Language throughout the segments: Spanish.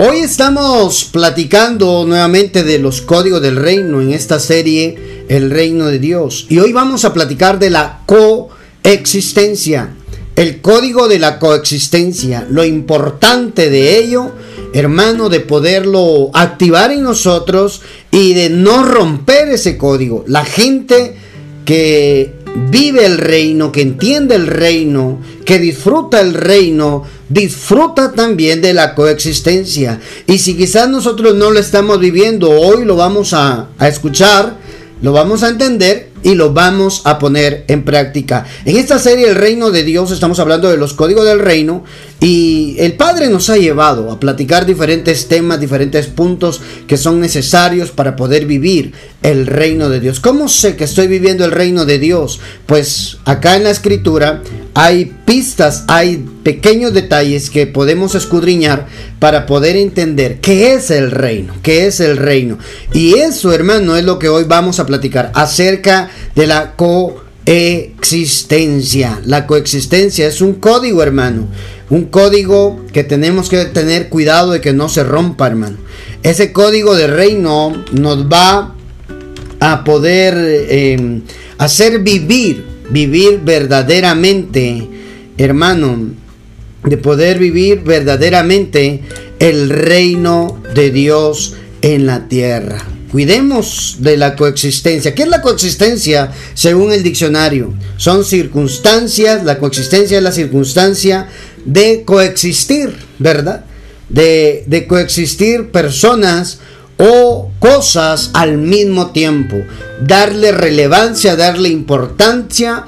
Hoy estamos platicando nuevamente de los códigos del reino en esta serie El reino de Dios. Y hoy vamos a platicar de la coexistencia. El código de la coexistencia. Lo importante de ello, hermano, de poderlo activar en nosotros y de no romper ese código. La gente que vive el reino, que entiende el reino, que disfruta el reino, disfruta también de la coexistencia. Y si quizás nosotros no lo estamos viviendo, hoy lo vamos a, a escuchar, lo vamos a entender y lo vamos a poner en práctica. En esta serie El Reino de Dios estamos hablando de los códigos del reino y el Padre nos ha llevado a platicar diferentes temas, diferentes puntos que son necesarios para poder vivir el reino de Dios. ¿Cómo sé que estoy viviendo el reino de Dios? Pues acá en la escritura hay pistas, hay pequeños detalles que podemos escudriñar para poder entender qué es el reino, qué es el reino. Y eso, hermano, es lo que hoy vamos a platicar acerca de la coexistencia. La coexistencia es un código, hermano. Un código que tenemos que tener cuidado de que no se rompa, hermano. Ese código de reino nos va a poder eh, hacer vivir vivir verdaderamente, hermano, de poder vivir verdaderamente el reino de Dios en la tierra. Cuidemos de la coexistencia. ¿Qué es la coexistencia según el diccionario? Son circunstancias, la coexistencia es la circunstancia de coexistir, ¿verdad? De, de coexistir personas o cosas al mismo tiempo. Darle relevancia, darle importancia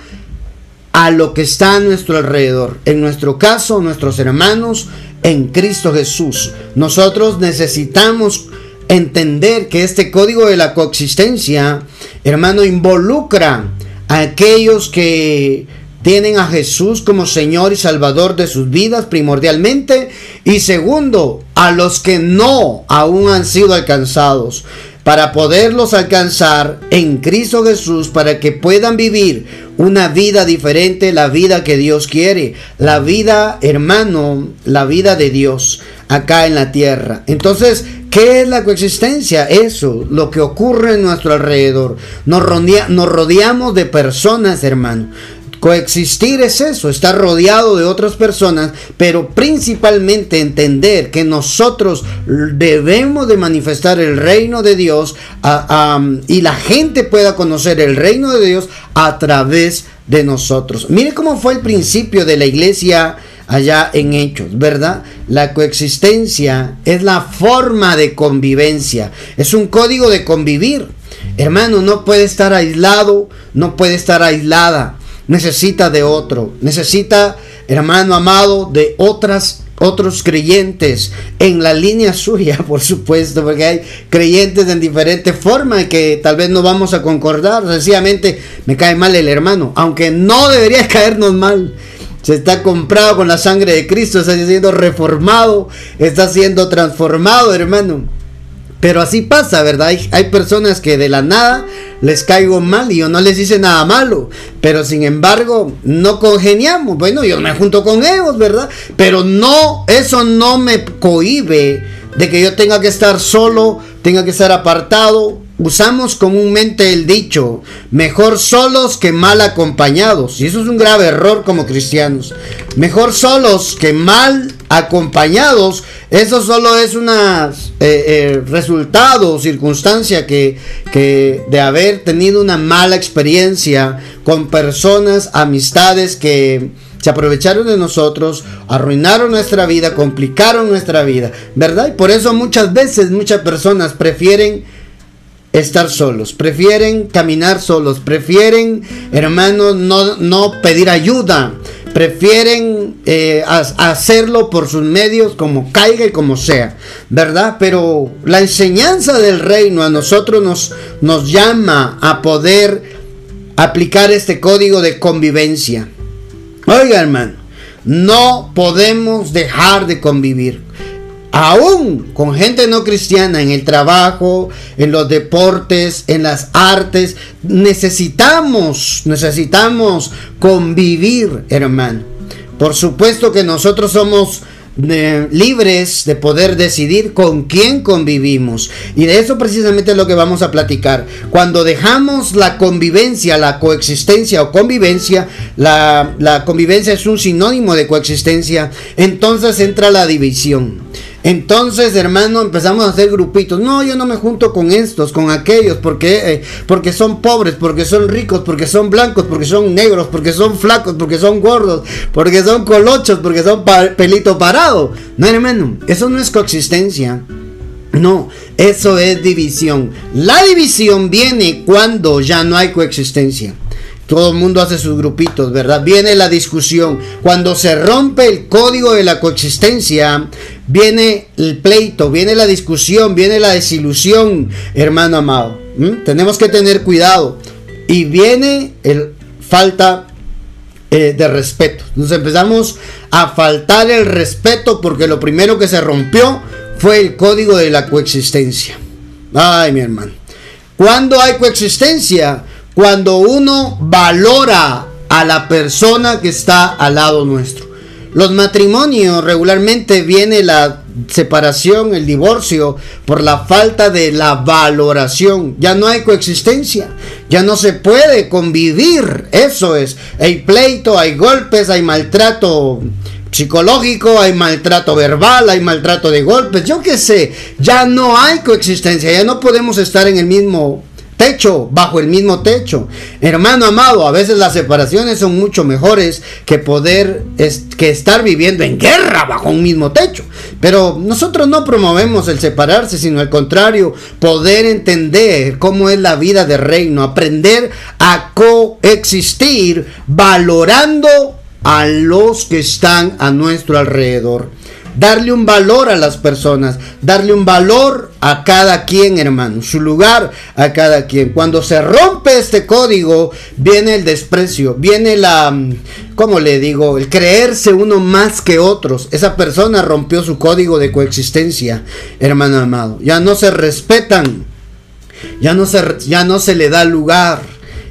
a lo que está a nuestro alrededor. En nuestro caso, nuestros hermanos en Cristo Jesús. Nosotros necesitamos entender que este código de la coexistencia, hermano, involucra a aquellos que tienen a Jesús como Señor y Salvador de sus vidas primordialmente. Y segundo, a los que no aún han sido alcanzados. Para poderlos alcanzar en Cristo Jesús, para que puedan vivir una vida diferente, la vida que Dios quiere, la vida, hermano, la vida de Dios acá en la tierra. Entonces, ¿Qué es la coexistencia? Eso, lo que ocurre en nuestro alrededor. Nos, nos rodeamos de personas, hermano. Coexistir es eso, estar rodeado de otras personas, pero principalmente entender que nosotros debemos de manifestar el reino de Dios y la gente pueda conocer el reino de Dios a través de nosotros. Mire cómo fue el principio de la iglesia allá en Hechos, ¿verdad? La coexistencia es la forma de convivencia, es un código de convivir. Hermano, no puede estar aislado, no puede estar aislada necesita de otro, necesita, hermano amado, de otras otros creyentes en la línea suya, por supuesto, porque hay creyentes en diferentes formas que tal vez no vamos a concordar. Sencillamente me cae mal el hermano, aunque no debería caernos mal. Se está comprado con la sangre de Cristo, está siendo reformado, está siendo transformado, hermano. Pero así pasa, ¿verdad? Hay, personas que de la nada les caigo mal y yo no les hice nada malo. Pero sin embargo, no congeniamos. Bueno, yo me junto con ellos, ¿verdad? Pero no, eso no me cohibe de que yo tenga que estar solo, tenga que estar apartado. Usamos comúnmente el dicho, mejor solos que mal acompañados. Y eso es un grave error como cristianos. Mejor solos que mal acompañados. Eso solo es una eh, eh, resultado o circunstancia que, que de haber tenido una mala experiencia con personas, amistades que se aprovecharon de nosotros, arruinaron nuestra vida, complicaron nuestra vida, ¿verdad? Y por eso muchas veces muchas personas prefieren estar solos, prefieren caminar solos, prefieren, hermanos, no, no pedir ayuda, prefieren eh, hacerlo por sus medios como caiga y como sea, ¿verdad? Pero la enseñanza del reino a nosotros nos, nos llama a poder aplicar este código de convivencia. Oiga, hermano, no podemos dejar de convivir aún con gente no cristiana en el trabajo, en los deportes, en las artes, necesitamos, necesitamos convivir, hermano. Por supuesto que nosotros somos libres de poder decidir con quién convivimos. Y de eso precisamente es lo que vamos a platicar. Cuando dejamos la convivencia, la coexistencia o convivencia, la convivencia es un sinónimo de coexistencia, entonces entra la división. Entonces, hermano, empezamos a hacer grupitos. No, yo no me junto con estos, con aquellos, porque, eh, porque son pobres, porque son ricos, porque son blancos, porque son negros, porque son flacos, porque son gordos, porque son colochos, porque son pelito parado. No, hermano, eso no es coexistencia. No, eso es división. La división viene cuando ya no hay coexistencia. Todo el mundo hace sus grupitos, ¿verdad? Viene la discusión. Cuando se rompe el código de la coexistencia, viene el pleito, viene la discusión, viene la desilusión, hermano amado. Tenemos que tener cuidado. Y viene el falta eh, de respeto. Nos empezamos a faltar el respeto porque lo primero que se rompió fue el código de la coexistencia. Ay, mi hermano. Cuando hay coexistencia, cuando uno valora a la persona que está al lado nuestro. Los matrimonios regularmente viene la separación, el divorcio, por la falta de la valoración. Ya no hay coexistencia, ya no se puede convivir. Eso es, hay pleito, hay golpes, hay maltrato psicológico, hay maltrato verbal, hay maltrato de golpes, yo qué sé, ya no hay coexistencia, ya no podemos estar en el mismo techo, bajo el mismo techo. Hermano amado, a veces las separaciones son mucho mejores que poder que estar viviendo en guerra bajo un mismo techo. Pero nosotros no promovemos el separarse, sino al contrario, poder entender cómo es la vida de reino, aprender a coexistir valorando a los que están a nuestro alrededor darle un valor a las personas, darle un valor a cada quien, hermano, su lugar a cada quien. Cuando se rompe este código, viene el desprecio, viene la, ¿cómo le digo? El creerse uno más que otros. Esa persona rompió su código de coexistencia, hermano amado. Ya no se respetan, ya no se, ya no se le da lugar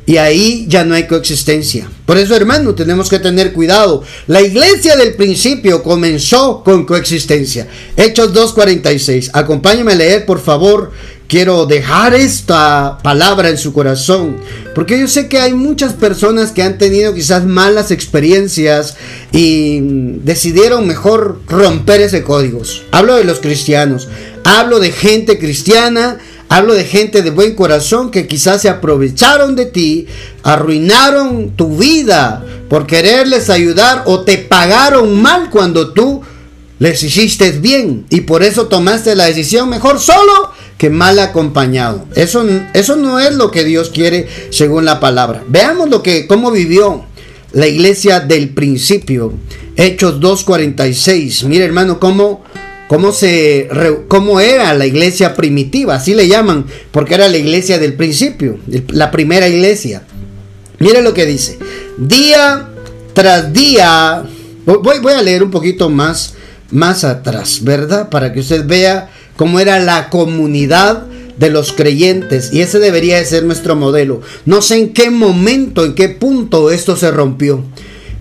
y ahí ya no hay coexistencia. Por eso, hermano, tenemos que tener cuidado. La iglesia del principio comenzó con coexistencia. Hechos 2.46. Acompáñame a leer, por favor. Quiero dejar esta palabra en su corazón. Porque yo sé que hay muchas personas que han tenido quizás malas experiencias y decidieron mejor romper ese código. Hablo de los cristianos. Hablo de gente cristiana Hablo de gente de buen corazón que quizás se aprovecharon de ti, arruinaron tu vida por quererles ayudar o te pagaron mal cuando tú les hiciste bien y por eso tomaste la decisión mejor solo que mal acompañado. Eso, eso no es lo que Dios quiere según la palabra. Veamos lo que cómo vivió la iglesia del principio. Hechos 2:46. Mire, hermano, cómo cómo, se, cómo era la iglesia primitiva, así le llaman, porque era la iglesia del principio, la primera iglesia. Mire lo que dice, día tras día, voy, voy a leer un poquito más, más atrás, ¿verdad? Para que usted vea cómo era la comunidad de los creyentes y ese debería de ser nuestro modelo. No sé en qué momento, en qué punto esto se rompió,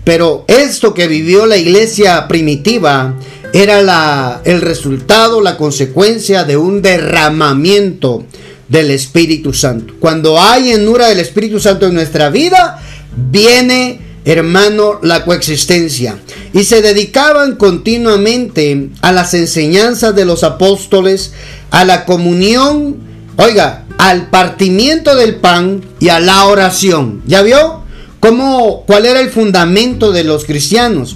pero esto que vivió la iglesia primitiva era la, el resultado, la consecuencia de un derramamiento del Espíritu Santo. Cuando hay enura del Espíritu Santo en nuestra vida, viene, hermano, la coexistencia. Y se dedicaban continuamente a las enseñanzas de los apóstoles, a la comunión, oiga, al partimiento del pan y a la oración. ¿Ya vio? ¿Cómo, ¿Cuál era el fundamento de los cristianos?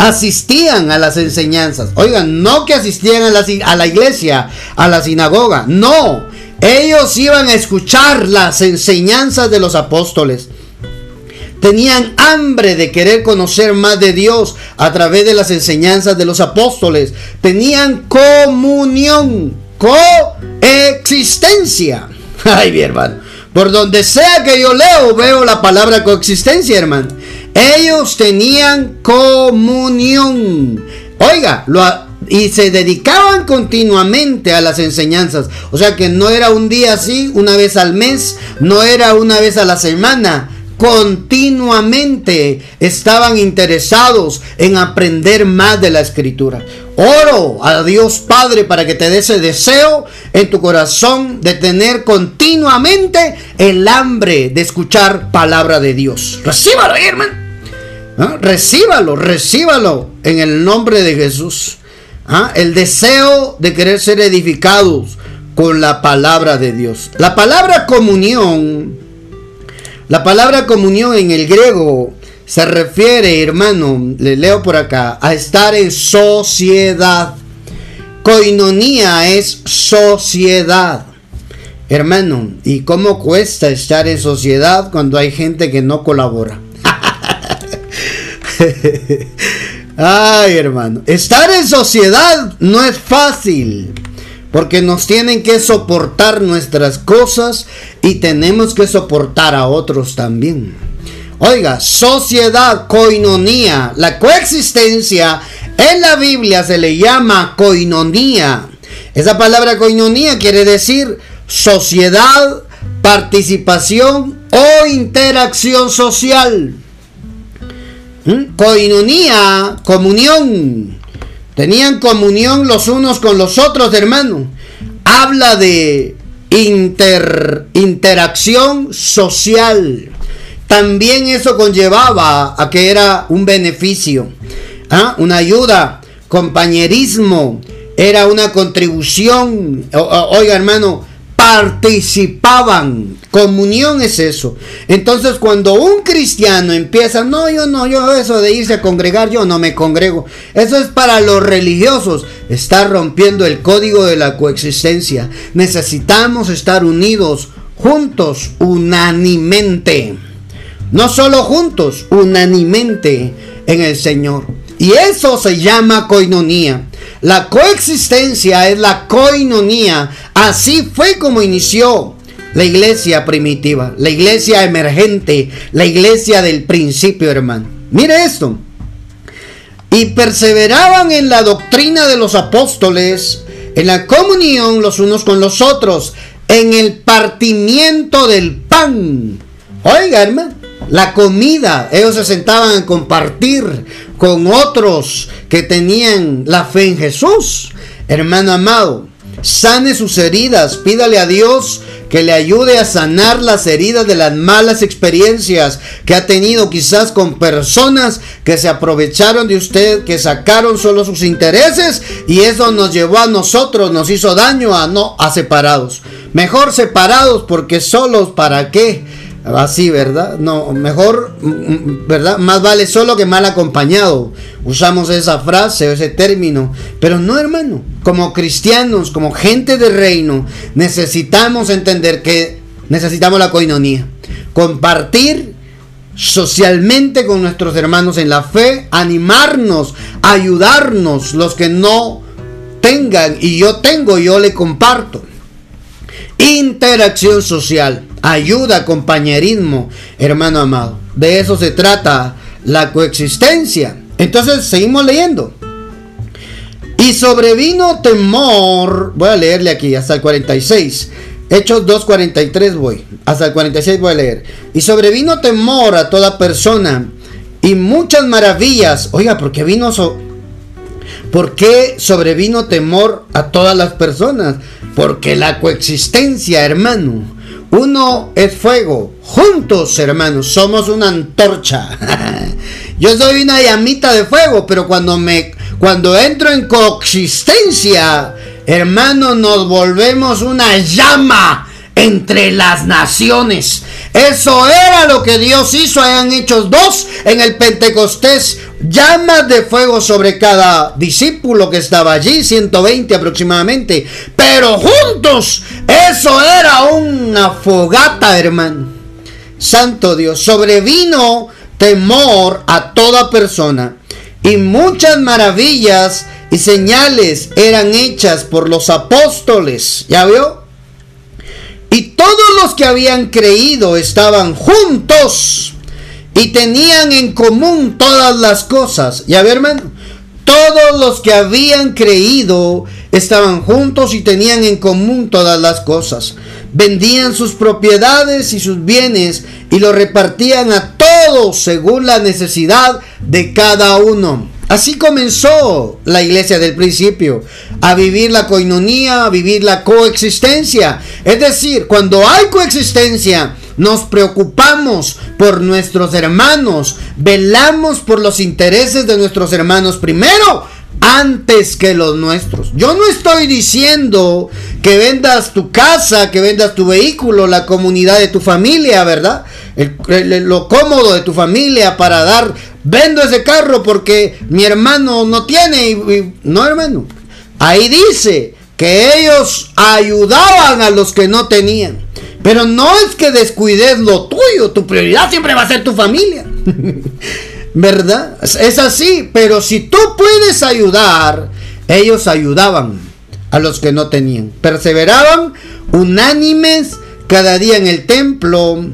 Asistían a las enseñanzas. Oigan, no que asistían a la, iglesia, a la sinagoga, no. Ellos iban a escuchar las enseñanzas de los apóstoles. Tenían hambre de querer conocer más de Dios a través de las enseñanzas de los apóstoles. Tenían comunión, coexistencia. Ay, mi hermano. Por donde sea que yo leo, veo la palabra coexistencia, hermano. Ellos tenían comunión. Oiga, y se dedicaban continuamente a las enseñanzas. O sea que no era un día así, una vez al mes, no era una vez a la semana. continuamente estaban interesados en aprender más de la escritura. Oro a Dios Padre para que te dé ese deseo en tu corazón de tener continuamente el hambre de escuchar palabra de Dios. Recíbalo, hermano. ¿Ah? Recíbalo, recíbalo en el nombre de Jesús. ¿Ah? El deseo de querer ser edificados con la palabra de Dios. La palabra comunión, la palabra comunión en el griego se refiere, hermano, le leo por acá, a estar en sociedad. Coinonía es sociedad. Hermano, ¿y cómo cuesta estar en sociedad cuando hay gente que no colabora? Ay, hermano, estar en sociedad no es fácil. Porque nos tienen que soportar nuestras cosas y tenemos que soportar a otros también. Oiga, sociedad, coinonía, la coexistencia en la Biblia se le llama coinonía. Esa palabra coinonía quiere decir sociedad, participación o interacción social. ¿Mm? Coinonía, comunión. Tenían comunión los unos con los otros, hermano. Habla de inter, interacción social. También eso conllevaba a que era un beneficio, ¿ah? una ayuda, compañerismo, era una contribución. oiga hermano, participaban. Comunión es eso. Entonces cuando un cristiano empieza, no, yo no, yo eso de irse a congregar, yo no me congrego. Eso es para los religiosos. Está rompiendo el código de la coexistencia. Necesitamos estar unidos, juntos, unánimemente. No solo juntos, unánimemente en el Señor. Y eso se llama coinonía. La coexistencia es la coinonía. Así fue como inició la iglesia primitiva, la iglesia emergente, la iglesia del principio, hermano. Mire esto. Y perseveraban en la doctrina de los apóstoles, en la comunión los unos con los otros, en el partimiento del pan. Oiga, hermano la comida. Ellos se sentaban a compartir con otros que tenían la fe en Jesús. Hermano amado, sane sus heridas, pídale a Dios que le ayude a sanar las heridas de las malas experiencias que ha tenido quizás con personas que se aprovecharon de usted, que sacaron solo sus intereses y eso nos llevó a nosotros, nos hizo daño a no a separados. Mejor separados porque solos para qué? Así, ¿verdad? No, mejor, mm, mm, ¿verdad? Más vale solo que mal acompañado. Usamos esa frase, ese término. Pero no, hermano. Como cristianos, como gente de reino, necesitamos entender que necesitamos la coinonía. Compartir socialmente con nuestros hermanos en la fe, animarnos, ayudarnos, los que no tengan y yo tengo, yo le comparto. Interacción social ayuda, compañerismo, hermano amado. De eso se trata la coexistencia. Entonces seguimos leyendo. Y sobrevino temor, voy a leerle aquí hasta el 46. Hechos 2.43 voy, hasta el 46 voy a leer. Y sobrevino temor a toda persona y muchas maravillas. Oiga, ¿por qué vino ¿Por qué sobrevino temor a todas las personas? Porque la coexistencia, hermano, uno es fuego. Juntos, hermanos, somos una antorcha. Yo soy una llamita de fuego, pero cuando me cuando entro en coexistencia, hermanos, nos volvemos una llama entre las naciones. Eso era lo que Dios hizo en Hechos 2 en el Pentecostés. Llamas de fuego sobre cada discípulo que estaba allí, 120 aproximadamente. Pero juntos, eso era una fogata, hermano. Santo Dios, sobrevino temor a toda persona y muchas maravillas y señales eran hechas por los apóstoles. ¿Ya vio? Y todos los que habían creído estaban juntos y tenían en común todas las cosas. Ya ver, hermano, todos los que habían creído estaban juntos y tenían en común todas las cosas. vendían sus propiedades y sus bienes y lo repartían a todos según la necesidad de cada uno. Así comenzó la iglesia del principio, a vivir la coinonía, a vivir la coexistencia. Es decir, cuando hay coexistencia, nos preocupamos por nuestros hermanos, velamos por los intereses de nuestros hermanos primero antes que los nuestros. Yo no estoy diciendo que vendas tu casa, que vendas tu vehículo, la comunidad de tu familia, ¿verdad? lo cómodo de tu familia para dar, vendo ese carro porque mi hermano no tiene. no, hermano. Ahí dice que ellos ayudaban a los que no tenían. Pero no es que descuides lo tuyo, tu prioridad siempre va a ser tu familia. ¿Verdad? Es así, pero si tú puedes ayudar, ellos ayudaban a los que no tenían. Perseveraban unánimes cada día en el templo,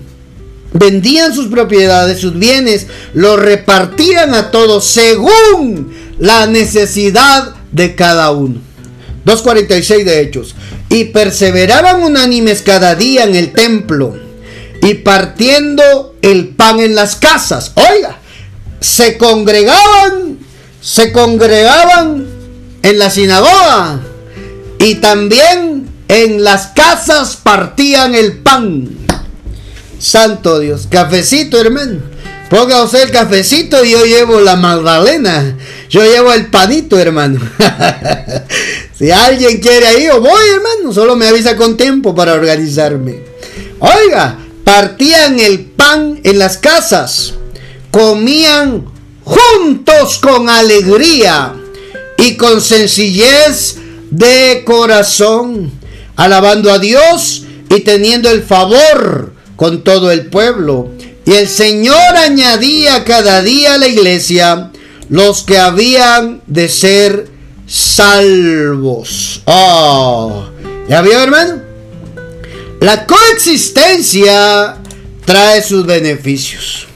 vendían sus propiedades, sus bienes, los repartían a todos según la necesidad de cada uno. 2.46 de Hechos. Y perseveraban unánimes cada día en el templo y partiendo el pan en las casas. Oiga, se congregaban, se congregaban en la sinagoga y también en las casas partían el pan. Santo Dios, cafecito hermano. Ponga el cafecito y yo llevo la magdalena. Yo llevo el panito, hermano. si alguien quiere ahí, yo voy, hermano. Solo me avisa con tiempo para organizarme. Oiga, partían el pan en las casas comían juntos con alegría y con sencillez de corazón, alabando a Dios y teniendo el favor con todo el pueblo. Y el Señor añadía cada día a la iglesia los que habían de ser salvos. Oh, ¿ya vio, hermano? La coexistencia trae sus beneficios.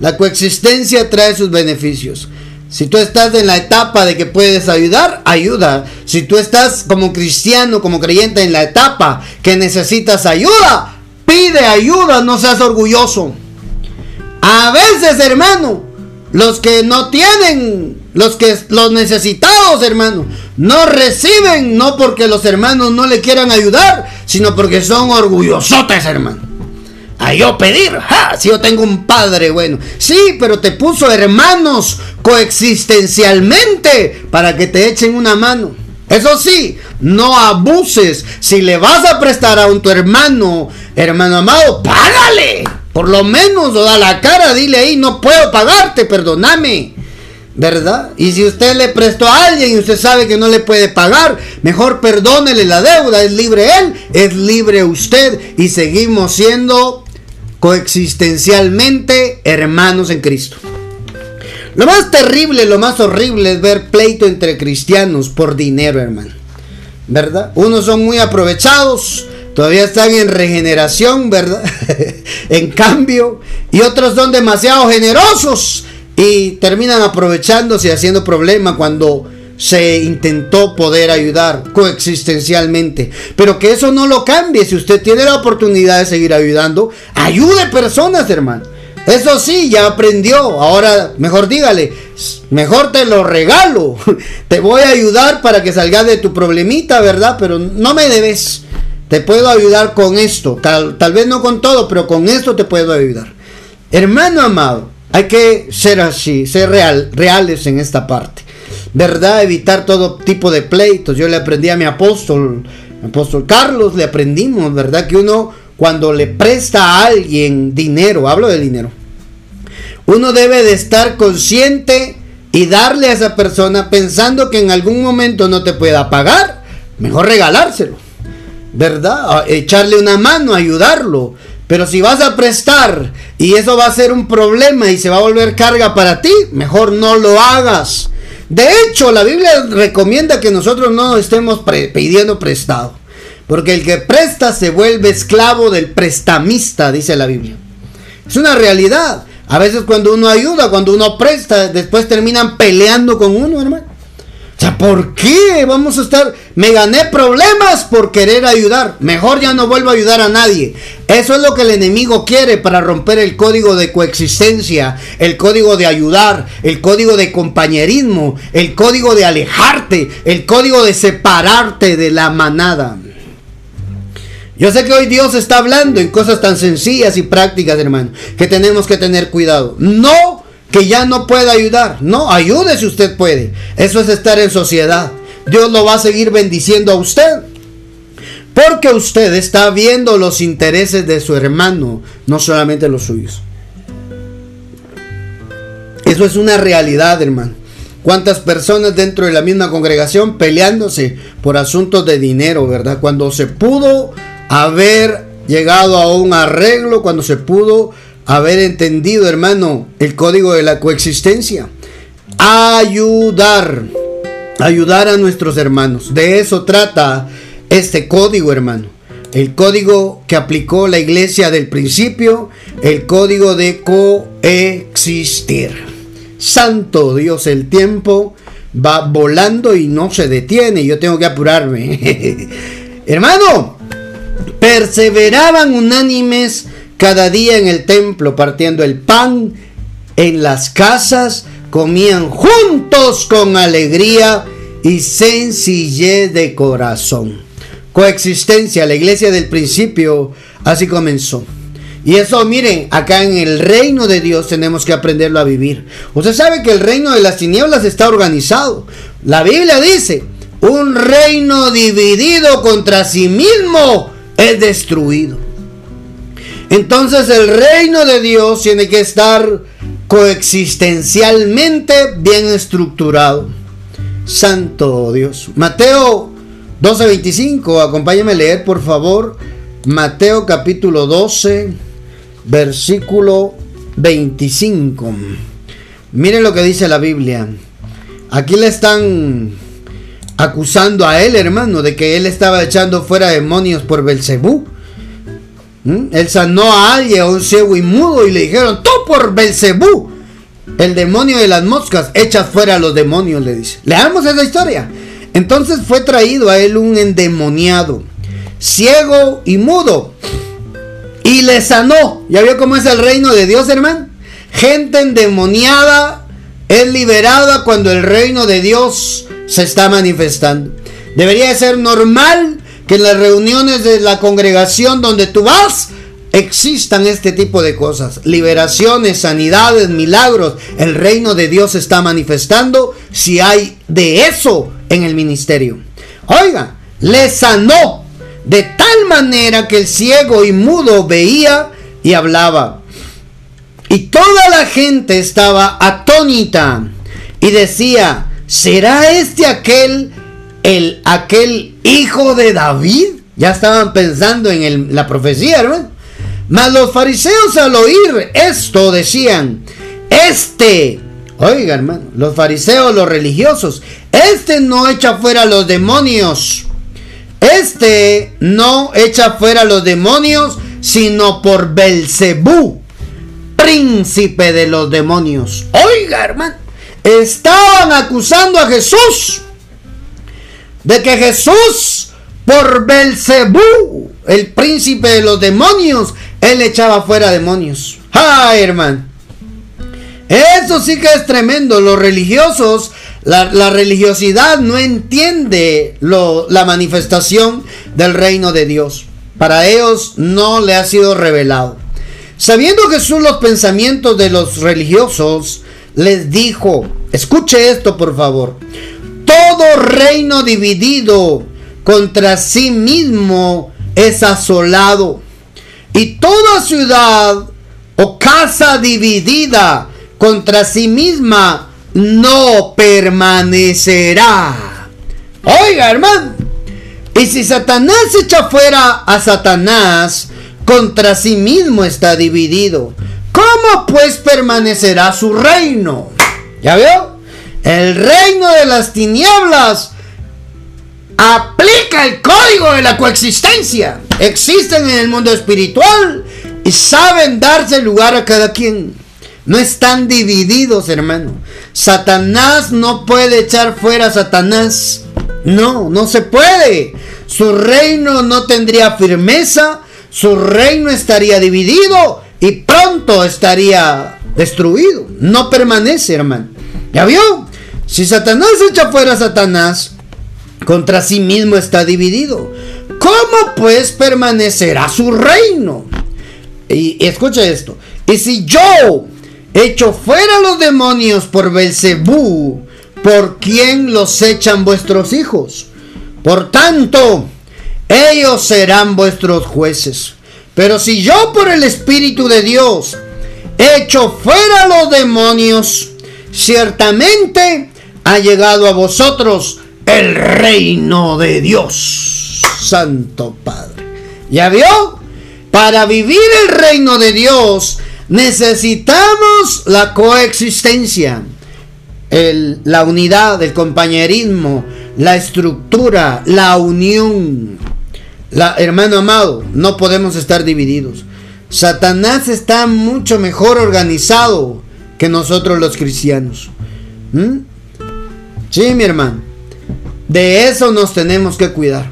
La coexistencia trae sus beneficios. Si tú estás en la etapa de que puedes ayudar, ayuda. Si tú estás como cristiano, como creyente en la etapa que necesitas ayuda, pide ayuda, no seas orgulloso. A veces, hermano, los que no tienen, los que los necesitados, hermano, no reciben no porque los hermanos no le quieran ayudar, sino porque son orgullosotes, hermano a yo pedir. Si yo tengo un padre bueno. Sí, pero te puso hermanos coexistencialmente para que te echen una mano. Eso sí, no abuses. Si le vas a prestar a un tu hermano, hermano amado, págale. Por lo menos o da la cara, dile ahí, no puedo pagarte, perdóname. ¿Verdad? Y si usted le prestó a alguien y usted sabe que no le puede pagar, mejor perdónele la deuda. Es libre él, es libre usted y seguimos siendo coexistencialmente hermanos en Cristo. Lo más terrible, lo más horrible es ver pleito entre cristianos por dinero, hermano. ¿Verdad? Unos son muy aprovechados, todavía están en regeneración, ¿verdad? en cambio, y otros son demasiado generosos y terminan aprovechándose y haciendo problema cuando se intentó poder ayudar coexistencialmente. Pero que eso no lo cambie. Si usted tiene la oportunidad de seguir ayudando, ayude personas, hermano. Eso sí, ya aprendió. Ahora, mejor dígale, mejor te lo regalo. Te voy a ayudar para que salgas de tu problemita, ¿verdad? Pero no me debes. Te puedo ayudar con esto. Tal, tal vez no con todo, pero con esto te puedo ayudar. Hermano amado, hay que ser así, ser real, reales en esta parte. ¿verdad? Evitar todo tipo de pleitos. Yo le aprendí a mi apóstol, apóstol Carlos, le aprendimos, ¿verdad? Que uno cuando le presta a alguien dinero, hablo de dinero, uno debe de estar consciente y darle a esa persona pensando que en algún momento no te pueda pagar, mejor regalárselo, ¿verdad? Echarle una mano, ayudarlo. Pero si vas a prestar y eso va a ser un problema y se va a volver carga para ti, mejor no lo hagas. De hecho, la Biblia recomienda que nosotros no estemos pidiendo prestado. Porque el que presta se vuelve esclavo del prestamista, dice la Biblia. Es una realidad. A veces cuando uno ayuda, cuando uno presta, después terminan peleando con uno, hermano. O sea, ¿por qué vamos a estar? Me gané problemas por querer ayudar. Mejor ya no vuelvo a ayudar a nadie. Eso es lo que el enemigo quiere para romper el código de coexistencia, el código de ayudar, el código de compañerismo, el código de alejarte, el código de separarte de la manada. Yo sé que hoy Dios está hablando en cosas tan sencillas y prácticas, hermano, que tenemos que tener cuidado. No que ya no pueda ayudar. No, ayude si usted puede. Eso es estar en sociedad. Dios lo va a seguir bendiciendo a usted. Porque usted está viendo los intereses de su hermano, no solamente los suyos. Eso es una realidad, hermano. ¿Cuántas personas dentro de la misma congregación peleándose por asuntos de dinero, verdad? Cuando se pudo haber llegado a un arreglo, cuando se pudo haber entendido, hermano, el código de la coexistencia. Ayudar, ayudar a nuestros hermanos. De eso trata este código, hermano. El código que aplicó la iglesia del principio, el código de coexistir. Santo Dios, el tiempo va volando y no se detiene. Yo tengo que apurarme. Hermano, perseveraban unánimes cada día en el templo partiendo el pan, en las casas comían juntos con alegría y sencillez de corazón. Coexistencia, la iglesia del principio así comenzó. Y eso, miren, acá en el reino de Dios tenemos que aprenderlo a vivir. Usted sabe que el reino de las tinieblas está organizado. La Biblia dice, un reino dividido contra sí mismo es destruido. Entonces el reino de Dios tiene que estar coexistencialmente bien estructurado. Santo Dios. Mateo 12:25, acompáñame a leer por favor. Mateo capítulo 12, versículo 25. Miren lo que dice la Biblia. Aquí le están acusando a él, hermano, de que él estaba echando fuera demonios por Belcebú. ¿Mm? Él sanó a alguien, a un ciego y mudo, y le dijeron, tú por Belcebú, el demonio de las moscas, echa fuera a los demonios, le dice. Leamos esa historia. Entonces fue traído a él un endemoniado, ciego y mudo, y le sanó. ¿Ya vio cómo es el reino de Dios, hermano? Gente endemoniada es liberada cuando el reino de Dios se está manifestando. Debería ser normal que en las reuniones de la congregación donde tú vas existan este tipo de cosas. Liberaciones, sanidades, milagros. El reino de Dios se está manifestando si hay de eso en el ministerio. Oiga, le sanó de tal manera que el ciego y mudo veía y hablaba. Y toda la gente estaba atónita y decía, ¿será este aquel el aquel hijo de David. Ya estaban pensando en la profecía, hermano. Mas los fariseos al oír esto decían, este, oiga hermano, los fariseos, los religiosos, este no echa fuera los demonios. Este no echa fuera los demonios, sino por Belcebú, príncipe de los demonios. Oiga, hermano, estaban acusando a Jesús de que Jesús, por Belcebú, el príncipe de los demonios, él echaba fuera demonios. ¡Ay, hermano! Eso sí que es tremendo. Los religiosos, la, religiosidad no entiende la manifestación del reino de Dios. Para ellos no le ha sido revelado. Sabiendo Jesús los pensamientos de los religiosos, les dijo, escuche esto por favor, todo reino dividido contra sí mismo es asolado. Y toda ciudad o casa dividida contra sí misma no permanecerá. Oiga, hermano. Y si Satanás echa fuera a Satanás, contra sí mismo está dividido. ¿Cómo pues permanecerá su reino? ¿Ya veo? El reino de las tinieblas aplica el código de la coexistencia. Existen en el mundo espiritual y saben darse lugar a cada quien. No están divididos, hermano. Satanás no puede echar fuera a Satanás. No, no se puede. Su reino no tendría firmeza. Su reino estaría dividido y pronto estaría destruido. No permanece, hermano. ¿Ya vio? Si Satanás echa fuera a Satanás, contra sí mismo está dividido. ¿Cómo pues permanecerá su reino? Y, escucha esto. Y si yo echo fuera los demonios por Belcebú, ¿por quién los echan vuestros hijos? Por tanto, ellos serán vuestros jueces. Pero si yo por el Espíritu de Dios echo fuera los demonios, ciertamente ha llegado a vosotros el reino de Dios. Santo Padre. ¿Ya vio? Para vivir el reino de Dios necesitamos la coexistencia, la unidad, el compañerismo, la estructura, la unión. La, hermano amado, no podemos estar divididos. Satanás está mucho mejor organizado que nosotros los cristianos. ¿Mm? Sí, mi hermano. De eso nos tenemos que cuidar.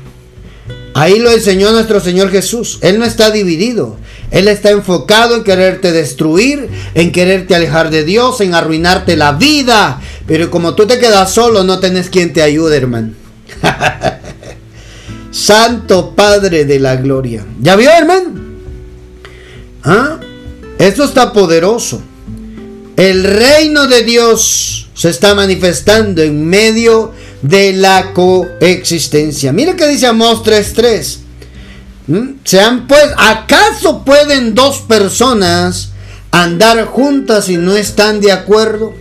Ahí lo enseñó nuestro Señor Jesús. Él no está dividido. Él está enfocado en quererte destruir, en quererte alejar de Dios, en arruinarte la vida. Pero como tú te quedas solo, no tenés quien te ayude, hermano. Santo Padre de la Gloria. ¿Ya vio, hermano? ¿Ah? Esto está poderoso. El reino de Dios se está manifestando en medio de la coexistencia. Mire que dice Amos 3:3. ¿Mm? Sean pues, ¿acaso pueden dos personas andar juntas si no están de acuerdo?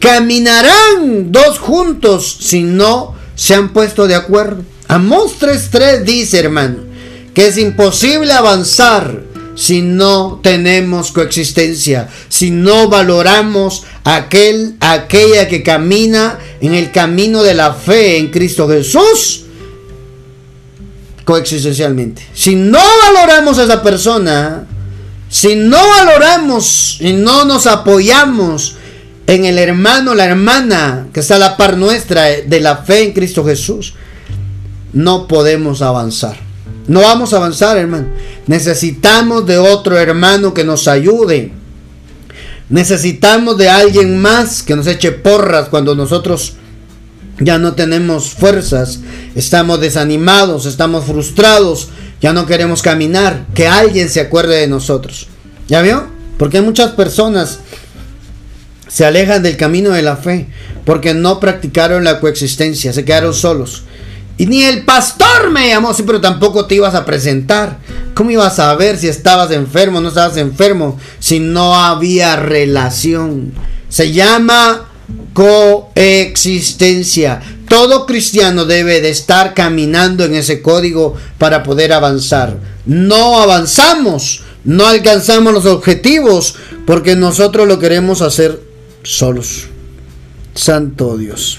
Caminarán dos juntos si no se han puesto de acuerdo. Amos 3:3 dice, hermano, que es imposible avanzar si no tenemos coexistencia, si no valoramos aquel, aquella que camina en el camino de la fe en Cristo Jesús coexistencialmente. Si no valoramos a esa persona, si no valoramos y no nos apoyamos en el hermano, la hermana que está a la par nuestra de la fe en Cristo Jesús, no podemos avanzar. No vamos a avanzar, hermano. Necesitamos de otro hermano que nos ayude. Necesitamos de alguien más que nos eche porras cuando nosotros ya no tenemos fuerzas, estamos desanimados, estamos frustrados, ya no queremos caminar. Que alguien se acuerde de nosotros. ¿Ya vio? Porque muchas personas se alejan del camino de la fe porque no practicaron la coexistencia, se quedaron solos. Y ni el pastor me llamó, sí, pero tampoco te ibas a presentar. ¿Cómo ibas a ver si estabas enfermo o no estabas enfermo? Si no había relación. Se llama coexistencia. Todo cristiano debe de estar caminando en ese código para poder avanzar. No avanzamos, no alcanzamos los objetivos porque nosotros lo queremos hacer solos. Santo Dios.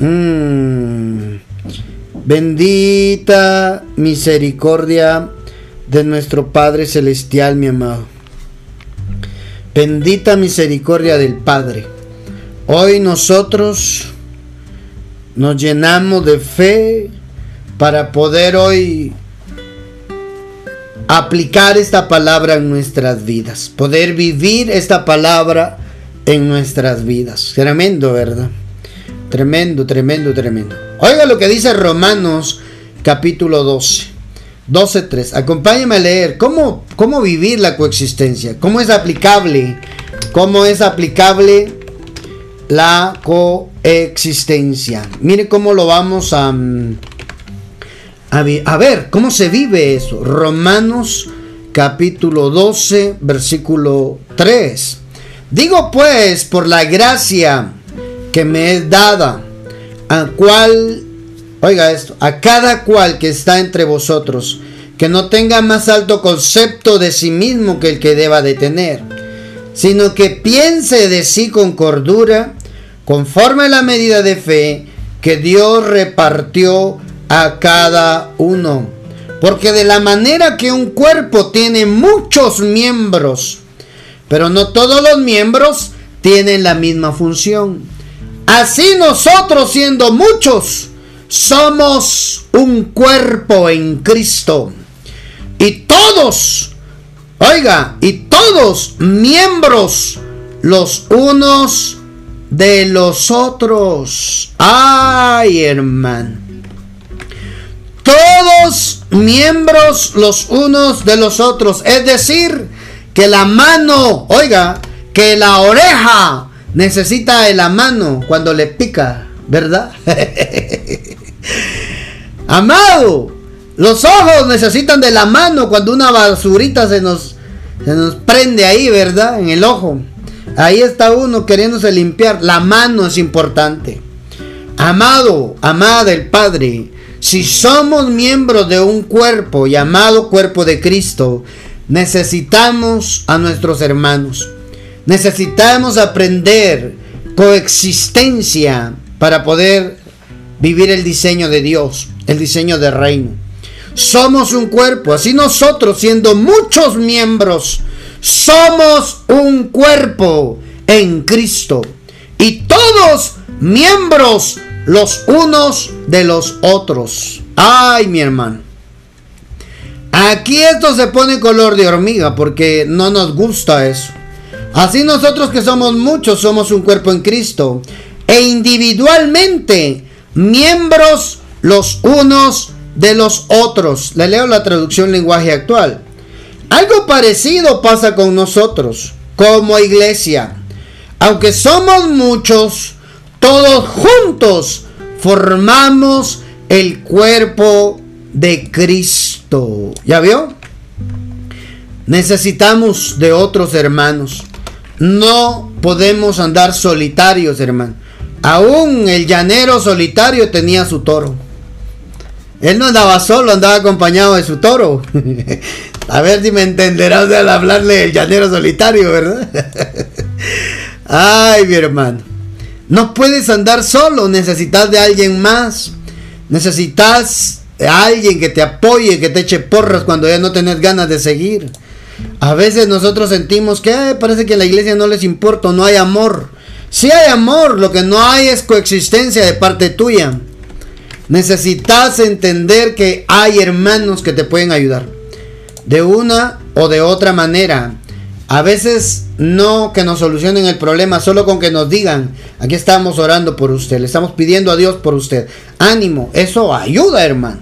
Mmm. Bendita misericordia de nuestro Padre Celestial, mi amado. Bendita misericordia del Padre. Hoy nosotros nos llenamos de fe para poder hoy aplicar esta palabra en nuestras vidas, poder vivir esta palabra en nuestras vidas. Tremendo, ¿verdad? Tremendo, tremendo, tremendo. Oiga lo que dice Romanos capítulo 12. 12.3. Acompáñame a leer cómo, cómo vivir la coexistencia, cómo es aplicable, cómo es aplicable la coexistencia. Mire cómo lo vamos a, mm, a, a ver, cómo se vive eso. Romanos capítulo 12, versículo 3. Digo pues, por la gracia que me es dada, a cual, oiga esto, a cada cual que está entre vosotros, que no tenga más alto concepto de sí mismo que el que deba de tener, sino que piense de sí con cordura, conforme a la medida de fe que Dios repartió a cada uno. Porque de la manera que un cuerpo tiene muchos miembros, pero no todos los miembros tienen la misma función. Así nosotros siendo muchos, somos un cuerpo en Cristo. Y todos, oiga, y todos miembros los unos de los otros. Ay, hermano. Todos miembros los unos de los otros. Es decir, que la mano, oiga, que la oreja necesita de la mano cuando le pica, ¿verdad? Amado, los ojos necesitan de la mano cuando una basurita se nos, se nos prende ahí, ¿verdad? En el ojo. Ahí está uno queriéndose limpiar. La mano es importante. Amado, amada del Padre, si somos miembros de un cuerpo llamado cuerpo de Cristo, necesitamos a nuestros hermanos. Necesitamos aprender coexistencia para poder vivir el diseño de Dios, el diseño del reino. Somos un cuerpo, así nosotros siendo muchos miembros, somos un cuerpo en Cristo. Y todos miembros los unos de los otros. Ay, mi hermano. Aquí esto se pone color de hormiga porque no nos gusta eso. Así nosotros que somos muchos somos un cuerpo en Cristo e individualmente miembros los unos de los otros. Le leo la traducción lenguaje actual. Algo parecido pasa con nosotros como iglesia. Aunque somos muchos, todos juntos formamos el cuerpo de Cristo. ¿Ya vio? Necesitamos de otros hermanos. No podemos andar solitarios, hermano. Aún el llanero solitario tenía su toro. Él no andaba solo, andaba acompañado de su toro. A ver si me entenderás al hablarle del llanero solitario, ¿verdad? Ay, mi hermano. No puedes andar solo, necesitas de alguien más. Necesitas de alguien que te apoye, que te eche porras cuando ya no tenés ganas de seguir. A veces nosotros sentimos que parece que a la iglesia no les importa, no hay amor. Si hay amor, lo que no hay es coexistencia de parte tuya. Necesitas entender que hay hermanos que te pueden ayudar. De una o de otra manera. A veces no que nos solucionen el problema, solo con que nos digan, aquí estamos orando por usted, le estamos pidiendo a Dios por usted. Ánimo, eso ayuda, hermano.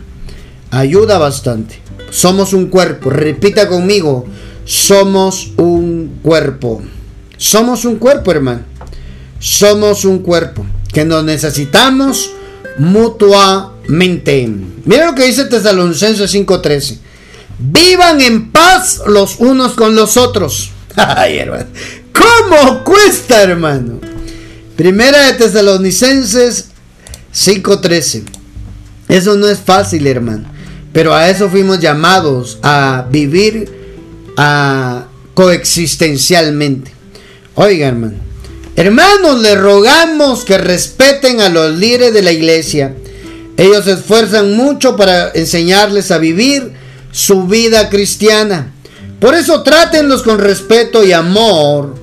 Ayuda bastante. Somos un cuerpo, repita conmigo, somos un cuerpo. Somos un cuerpo, hermano. Somos un cuerpo que nos necesitamos mutuamente. Mira lo que dice Tesalonicenses 5:13. Vivan en paz los unos con los otros. Ay, hermano. ¿Cómo cuesta, hermano? Primera de Tesalonicenses 5:13. Eso no es fácil, hermano. Pero a eso fuimos llamados a vivir a coexistencialmente. Oiga, hermano. Hermanos, le rogamos que respeten a los líderes de la iglesia. Ellos se esfuerzan mucho para enseñarles a vivir su vida cristiana. Por eso trátenlos con respeto y amor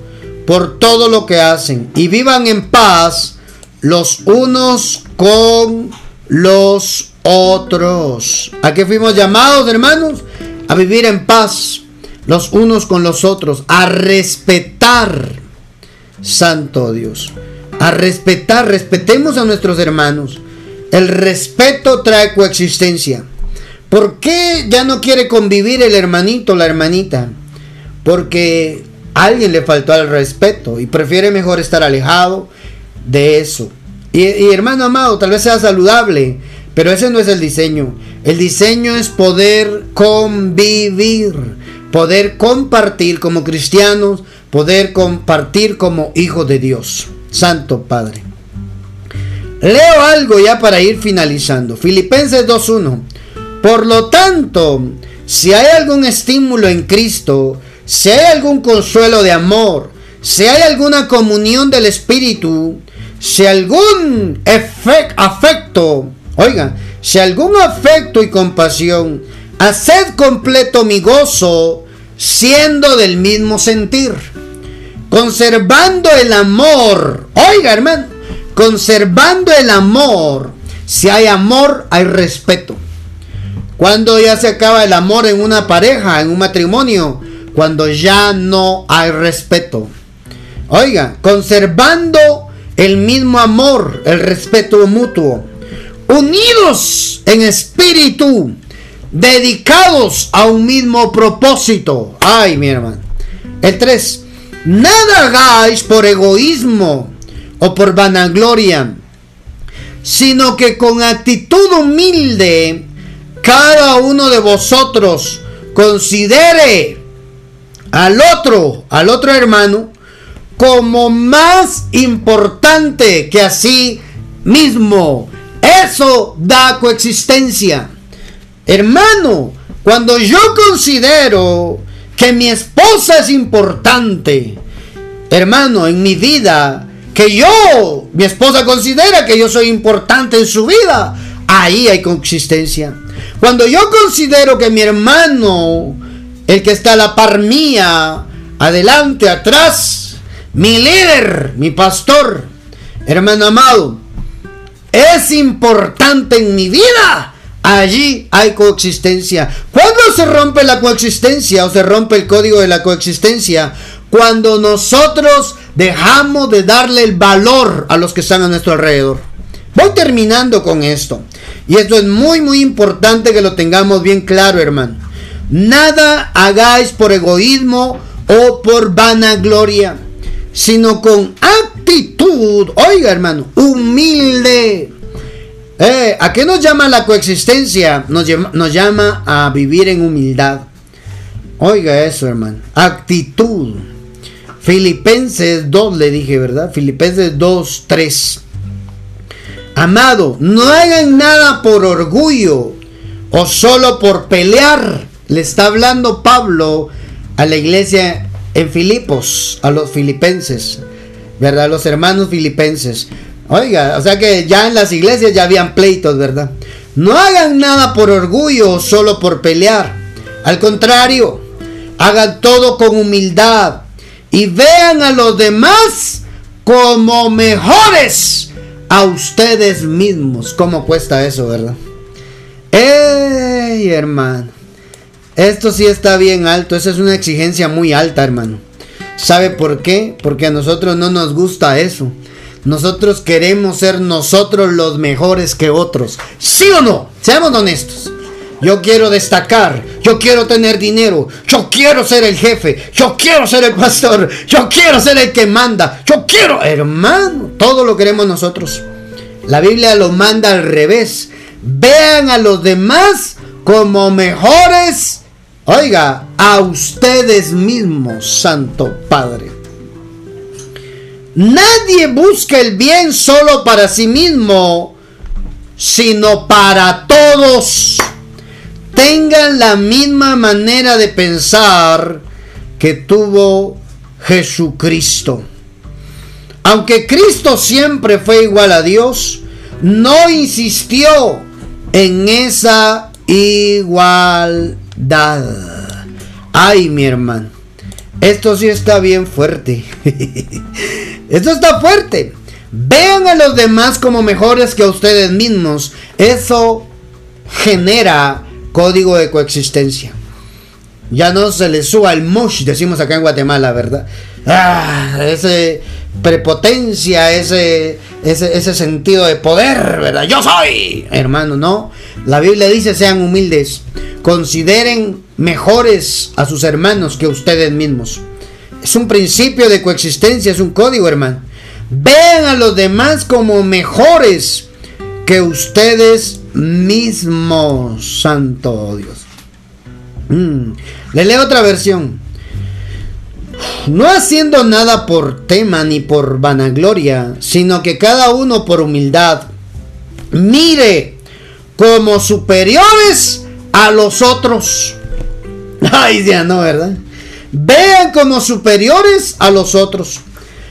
por todo lo que hacen y vivan en paz los unos con los otros. ¿A qué fuimos llamados, hermanos? A vivir en paz los unos con los otros, a respetar, Santo Dios, a respetar, respetemos a nuestros hermanos. El respeto trae coexistencia. ¿Por qué ya no quiere convivir el hermanito, la hermanita? Porque alguien le faltó al respeto y prefiere mejor estar alejado de eso. Y, hermano amado, tal vez sea saludable, pero ese no es el diseño. El diseño es poder convivir, poder compartir como cristianos, poder compartir como hijos de Dios. Santo Padre. Leo algo ya para ir finalizando. Filipenses 2.1. Por lo tanto, si hay algún estímulo en Cristo, si hay algún consuelo de amor, si hay alguna comunión del Espíritu, si algún afecto, oiga, si algún afecto y compasión, haced completo mi gozo siendo del mismo sentir. conservando el amor. Oiga, hermano, conservando el amor. Si hay amor, hay respeto. Cuando ya se acaba el amor en una pareja, en un matrimonio, cuando ya no hay respeto. Oiga, conservando el mismo amor, el respeto mutuo, unidos en espíritu, dedicados a un mismo propósito. Ay, mi hermano. El 3. Nada hagáis por egoísmo o por vanagloria, sino que con actitud humilde cada uno de vosotros considere al otro, al otro hermano, como más importante que así mismo. Eso da coexistencia. Hermano, cuando yo considero que mi esposa es importante, hermano, en mi vida, que yo, mi esposa considera que yo soy importante en su vida, ahí hay coexistencia. Cuando yo considero que mi hermano, el que está a la par mía, adelante, atrás, mi líder, mi pastor, hermano amado, es importante en mi vida, allí hay coexistencia. ¿Cuándo se rompe la coexistencia o se rompe el código de la coexistencia? Cuando nosotros dejamos de darle el valor a los que están a nuestro alrededor. Voy terminando con esto. Y esto es muy, muy importante que lo tengamos bien claro, hermano. Nada hagáis por egoísmo o por vanagloria, sino con oiga hermano, humilde. Eh, ¿A qué nos llama la coexistencia? Nos llama, nos llama a vivir en humildad. Oiga eso, hermano. Actitud. Filipenses 2 le dije, ¿verdad? Filipenses 2, 3. Amado, no hagan nada por orgullo o solo por pelear. Le está hablando Pablo a la iglesia en Filipos, a los filipenses, ¿verdad? Los hermanos filipenses. Oiga, o sea que ya en las iglesias ya habían pleitos, ¿verdad? No hagan nada por orgullo o solo por pelear. Al contrario, hagan todo con humildad y vean a los demás como mejores a ustedes mismos. ¿Cómo cuesta eso, verdad? ¡Ey, hermano! Esto sí está bien alto. Esa es una exigencia muy alta, hermano. ¿Sabe por qué? Porque a nosotros no nos gusta eso. Nosotros queremos ser nosotros los mejores que otros. ¿Sí o no? Seamos honestos. Yo quiero destacar, yo quiero tener dinero, yo quiero ser el jefe, yo quiero ser el pastor, yo quiero ser el que manda, yo quiero, hermano, todo lo queremos nosotros. La Biblia lo manda al revés. Vean a los demás como mejores, oiga, a ustedes mismos, Santo Padre. Nadie busca el bien solo para sí mismo, sino para todos tengan la misma manera de pensar que tuvo Jesucristo. Aunque Cristo siempre fue igual a Dios, no insistió en esa igualdad. Ay, mi hermano, esto sí está bien fuerte. esto está fuerte. Vean a los demás como mejores que a ustedes mismos. Eso genera código de coexistencia. Ya no se le suba el mush, decimos acá en Guatemala, ¿verdad? Ah, ese prepotencia, ese, ese, ese sentido de poder, ¿verdad? Yo soy, hermano, no. La Biblia dice, sean humildes, consideren mejores a sus hermanos que ustedes mismos. Es un principio de coexistencia, es un código, hermano. Vean a los demás como mejores que ustedes mismos, santo Dios. Mm. Le leo otra versión. No haciendo nada por tema ni por vanagloria, sino que cada uno por humildad mire como superiores a los otros. Ay, ya no, ¿verdad? Vean como superiores a los otros,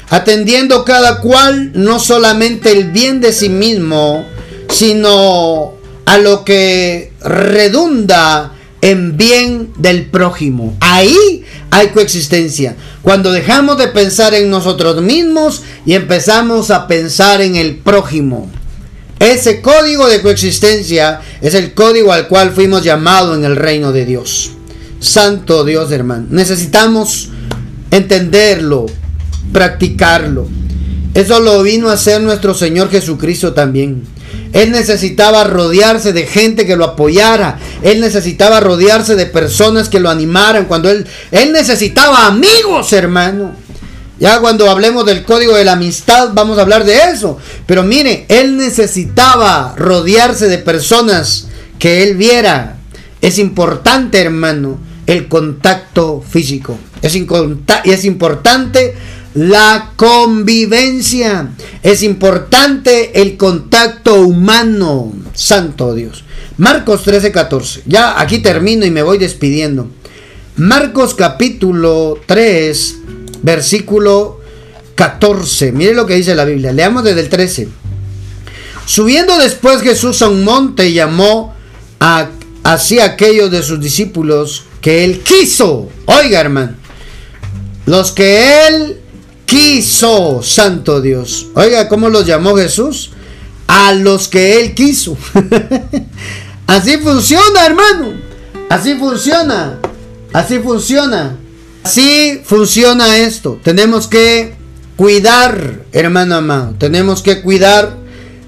atendiendo cada cual no solamente el bien de sí mismo, sino a lo que redunda en bien del prójimo. Ahí, hay coexistencia. Cuando dejamos de pensar en nosotros mismos y empezamos a pensar en el prójimo. Ese código de coexistencia es el código al cual fuimos llamados en el reino de Dios. Santo Dios, hermano. Necesitamos entenderlo, practicarlo. Eso lo vino a hacer nuestro Señor Jesucristo también. Él necesitaba rodearse de gente que lo apoyara. Él necesitaba rodearse de personas que lo animaran. Cuando él, él necesitaba amigos, hermano. Ya cuando hablemos del código de la amistad vamos a hablar de eso. Pero mire, él necesitaba rodearse de personas que él viera. Es importante, hermano, el contacto físico. Es, es importante la convivencia. Es importante el contacto humano. Santo Dios. Marcos 13:14. Ya aquí termino y me voy despidiendo. Marcos capítulo 3, versículo 14. Mire lo que dice la Biblia. Leamos desde el 13. Subiendo después Jesús a un monte llamó a así aquellos de sus discípulos que él quiso. Oiga, hermano. Los que él quiso, santo Dios. Oiga, ¿cómo los llamó Jesús? A los que Él quiso. Así funciona, hermano. Así funciona. Así funciona. Así funciona esto. Tenemos que cuidar, hermano amado. Tenemos que cuidar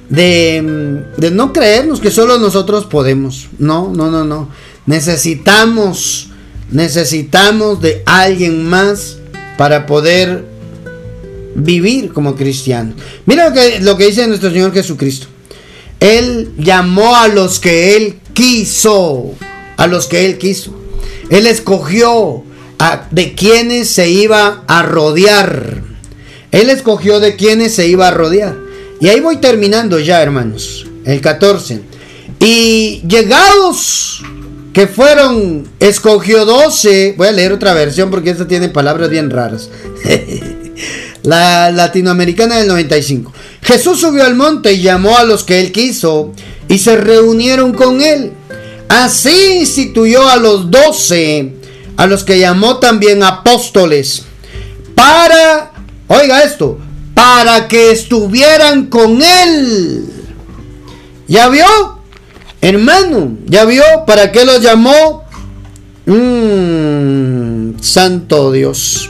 de, de no creernos que solo nosotros podemos. No, no, no, no. Necesitamos, necesitamos de alguien más para poder vivir como cristiano. Mira lo que, lo que dice nuestro Señor Jesucristo. Él llamó a los que Él quiso, a los que Él quiso. Él escogió de quienes se iba a rodear. Él escogió de quienes se iba a rodear. Y ahí voy terminando ya, hermanos. El 14. Y llegados que fueron, escogió 12. Voy a leer otra versión porque esta tiene palabras bien raras. la latinoamericana del 95. Jesús subió al monte y llamó a los que él quiso y se reunieron con él. Así instituyó a los doce, a los que llamó también apóstoles, para, oiga esto, para que estuvieran con él. ¿Ya vio? Hermano, ¿ya vio para qué los llamó? Mm, santo Dios.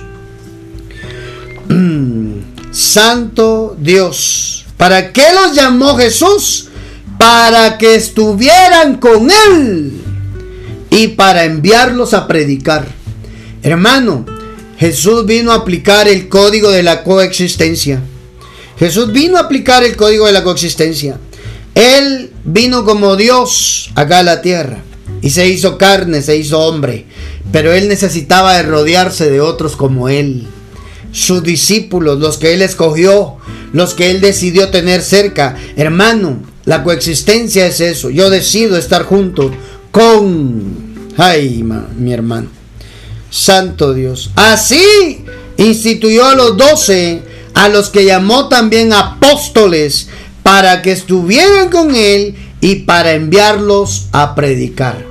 Santo Dios. ¿Para qué los llamó Jesús? Para que estuvieran con Él y para enviarlos a predicar. Hermano, Jesús vino a aplicar el código de la coexistencia. Jesús vino a aplicar el código de la coexistencia. Él vino como Dios acá a la tierra y se hizo carne, se hizo hombre, pero él necesitaba de rodearse de otros como él sus discípulos, los que Él escogió, los que Él decidió tener cerca. Hermano, la coexistencia es eso. Yo decido estar junto con... Ay, mi hermano. Santo Dios. Así instituyó a los doce, a los que llamó también apóstoles, para que estuvieran con Él y para enviarlos a predicar,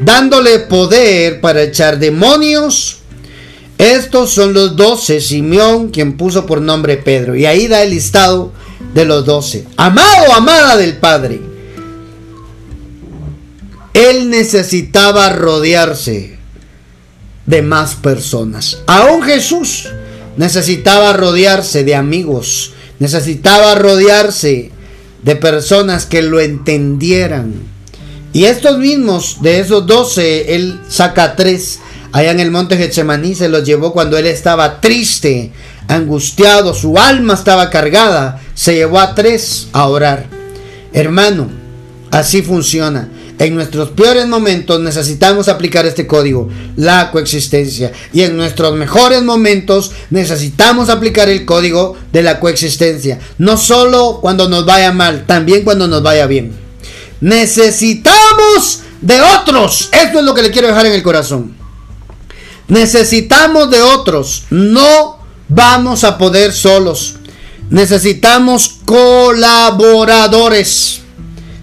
dándole poder para echar demonios estos son los doce, Simeón, quien puso por nombre Pedro. Y ahí da el listado de los doce. Amado, amada del Padre. Él necesitaba rodearse de más personas. Aún Jesús necesitaba rodearse de amigos. Necesitaba rodearse de personas que lo entendieran. Y estos mismos, de esos doce, él saca tres allá en el monte Getsemaní se los llevó cuando él estaba triste, angustiado, su alma estaba cargada, se llevó a tres a orar. Hermano, así funciona. En nuestros peores momentos necesitamos aplicar este código, la coexistencia. Y en nuestros mejores momentos necesitamos aplicar el código de la coexistencia. No solo cuando nos vaya mal, también cuando nos vaya bien. Necesitamos de otros. Esto es lo que le quiero dejar en el corazón. Necesitamos de otros. No vamos a poder solos. Necesitamos colaboradores.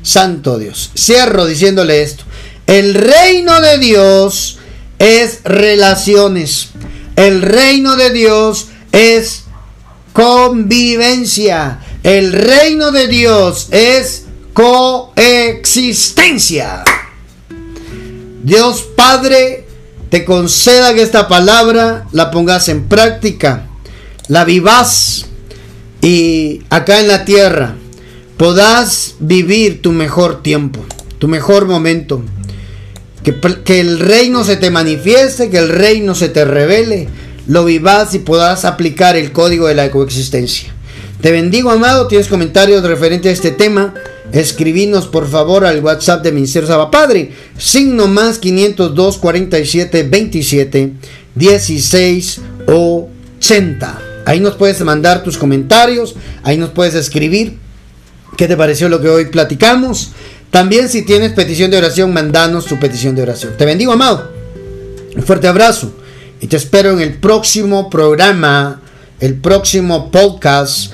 Santo Dios. Cierro diciéndole esto. El reino de Dios es relaciones. El reino de Dios es convivencia. El reino de Dios es coexistencia. Dios Padre te conceda que esta palabra la pongas en práctica, la vivas y acá en la tierra podás vivir tu mejor tiempo, tu mejor momento. Que, que, el reino se te manifieste, que el reino se te revele, lo vivas y puedas aplicar el código de la coexistencia. Te bendigo, amado. ¿Tienes comentarios referentes a este tema? Escribinos por favor al WhatsApp de Ministerio Saba Padre, signo más 502 47 27 16 80. Ahí nos puedes mandar tus comentarios, ahí nos puedes escribir qué te pareció lo que hoy platicamos. También si tienes petición de oración, mandanos tu petición de oración. Te bendigo, amado. Un fuerte abrazo y te espero en el próximo programa, el próximo podcast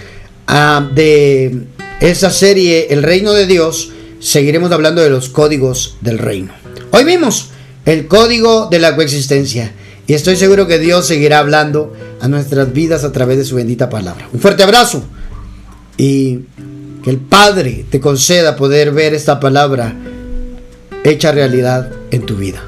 uh, de esa serie, El Reino de Dios, seguiremos hablando de los códigos del reino. Hoy vimos el código de la coexistencia y estoy seguro que Dios seguirá hablando a nuestras vidas a través de su bendita palabra. Un fuerte abrazo y que el Padre te conceda poder ver esta palabra hecha realidad en tu vida.